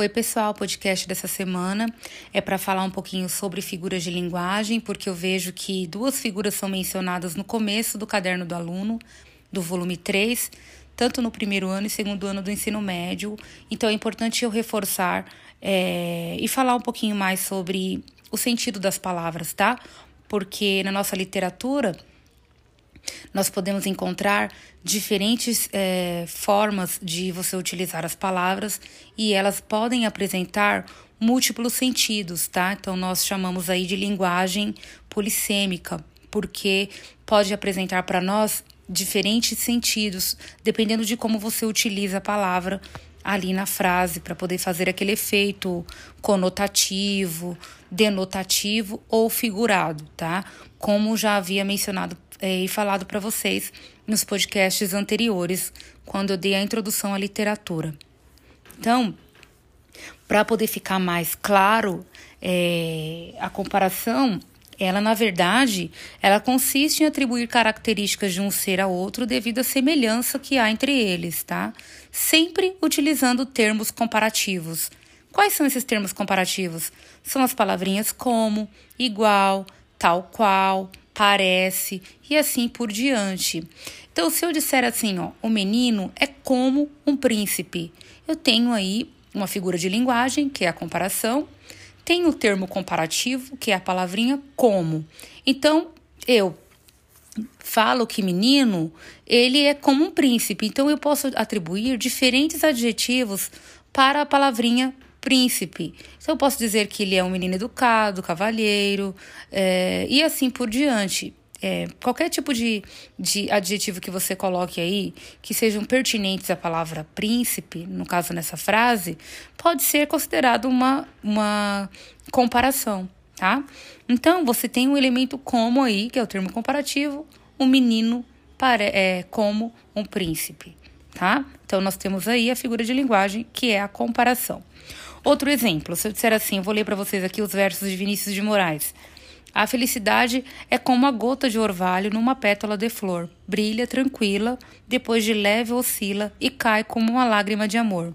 Oi, pessoal, o podcast dessa semana é para falar um pouquinho sobre figuras de linguagem, porque eu vejo que duas figuras são mencionadas no começo do caderno do aluno, do volume 3, tanto no primeiro ano e segundo ano do ensino médio. Então é importante eu reforçar é, e falar um pouquinho mais sobre o sentido das palavras, tá? Porque na nossa literatura nós podemos encontrar diferentes é, formas de você utilizar as palavras e elas podem apresentar múltiplos sentidos, tá? Então nós chamamos aí de linguagem polissêmica, porque pode apresentar para nós diferentes sentidos, dependendo de como você utiliza a palavra ali na frase para poder fazer aquele efeito conotativo, denotativo ou figurado, tá? Como já havia mencionado e falado para vocês nos podcasts anteriores, quando eu dei a introdução à literatura. Então, para poder ficar mais claro, é, a comparação, ela na verdade, ela consiste em atribuir características de um ser a outro devido à semelhança que há entre eles, tá? Sempre utilizando termos comparativos. Quais são esses termos comparativos? São as palavrinhas como, igual, tal qual, parece e assim por diante. Então, se eu disser assim, ó, o menino é como um príncipe, eu tenho aí uma figura de linguagem, que é a comparação, tem o termo comparativo, que é a palavrinha como. Então, eu falo que menino, ele é como um príncipe. Então, eu posso atribuir diferentes adjetivos para a palavrinha príncipe. Então, eu posso dizer que ele é um menino educado, cavalheiro, é, e assim por diante. É, qualquer tipo de, de adjetivo que você coloque aí, que sejam pertinentes à palavra príncipe, no caso nessa frase, pode ser considerado uma, uma comparação, tá? Então, você tem um elemento como aí, que é o termo comparativo, um menino para, é, como um príncipe, tá? Então, nós temos aí a figura de linguagem, que é a comparação. Outro exemplo, se eu disser assim, vou ler para vocês aqui os versos de Vinícius de Moraes. A felicidade é como a gota de orvalho numa pétala de flor. Brilha tranquila, depois de leve oscila e cai como uma lágrima de amor.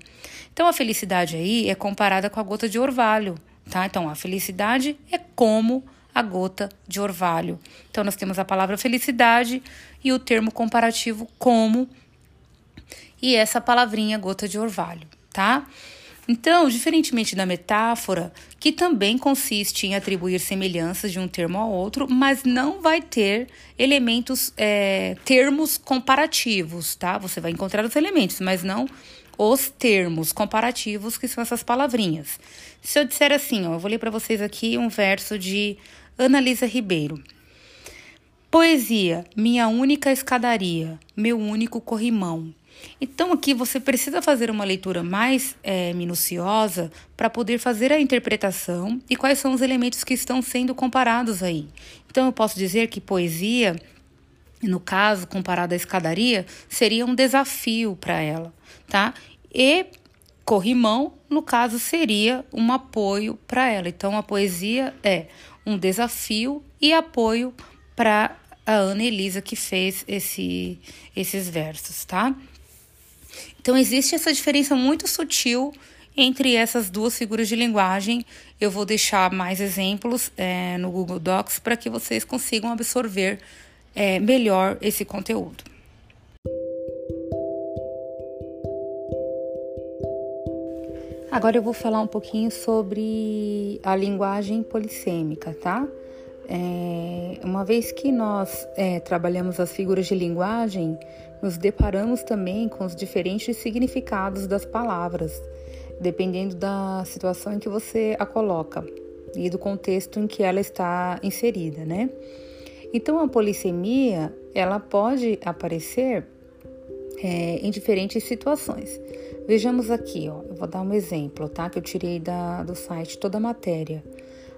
Então a felicidade aí é comparada com a gota de orvalho, tá? Então a felicidade é como a gota de orvalho. Então nós temos a palavra felicidade e o termo comparativo como e essa palavrinha gota de orvalho, tá? Então, diferentemente da metáfora, que também consiste em atribuir semelhanças de um termo ao outro, mas não vai ter elementos, é, termos comparativos, tá? Você vai encontrar os elementos, mas não os termos comparativos, que são essas palavrinhas. Se eu disser assim, ó, eu vou ler para vocês aqui um verso de Analisa Ribeiro. Poesia, minha única escadaria, meu único corrimão então, aqui você precisa fazer uma leitura mais é, minuciosa para poder fazer a interpretação e quais são os elementos que estão sendo comparados aí. Então, eu posso dizer que poesia, no caso, comparada à escadaria, seria um desafio para ela, tá? E corrimão, no caso, seria um apoio para ela. Então, a poesia é um desafio e apoio para a Ana Elisa que fez esse, esses versos, tá? Então, existe essa diferença muito sutil entre essas duas figuras de linguagem. Eu vou deixar mais exemplos é, no Google Docs para que vocês consigam absorver é, melhor esse conteúdo. Agora eu vou falar um pouquinho sobre a linguagem polissêmica, tá? É, uma vez que nós é, trabalhamos as figuras de linguagem, nos deparamos também com os diferentes significados das palavras, dependendo da situação em que você a coloca e do contexto em que ela está inserida, né? Então a polissemia ela pode aparecer é, em diferentes situações. Vejamos aqui, ó, eu vou dar um exemplo, tá? Que eu tirei da, do site toda a matéria.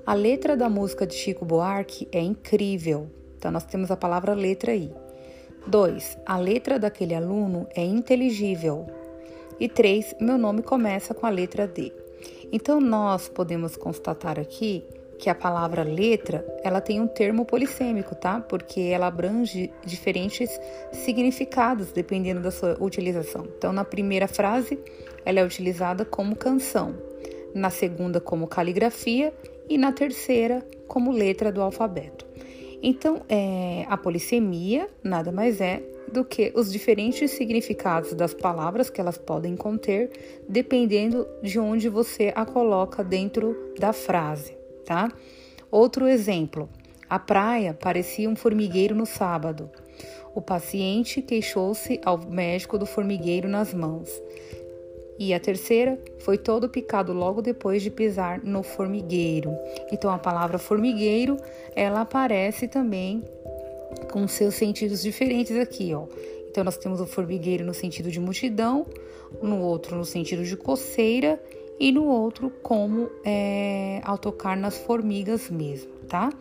A letra da música de Chico Buarque é incrível. Então, nós temos a palavra letra aí. 2. A letra daquele aluno é inteligível. E 3. Meu nome começa com a letra D. Então, nós podemos constatar aqui que a palavra letra, ela tem um termo polissêmico, tá? Porque ela abrange diferentes significados dependendo da sua utilização. Então, na primeira frase, ela é utilizada como canção, na segunda como caligrafia e na terceira como letra do alfabeto. Então, é, a polissemia nada mais é do que os diferentes significados das palavras que elas podem conter, dependendo de onde você a coloca dentro da frase, tá? Outro exemplo: a praia parecia um formigueiro no sábado. O paciente queixou-se ao médico do formigueiro nas mãos. E a terceira foi todo picado logo depois de pisar no formigueiro. Então a palavra formigueiro, ela aparece também com seus sentidos diferentes aqui, ó. Então nós temos o formigueiro no sentido de multidão, no outro no sentido de coceira e no outro como é, ao tocar nas formigas mesmo, tá?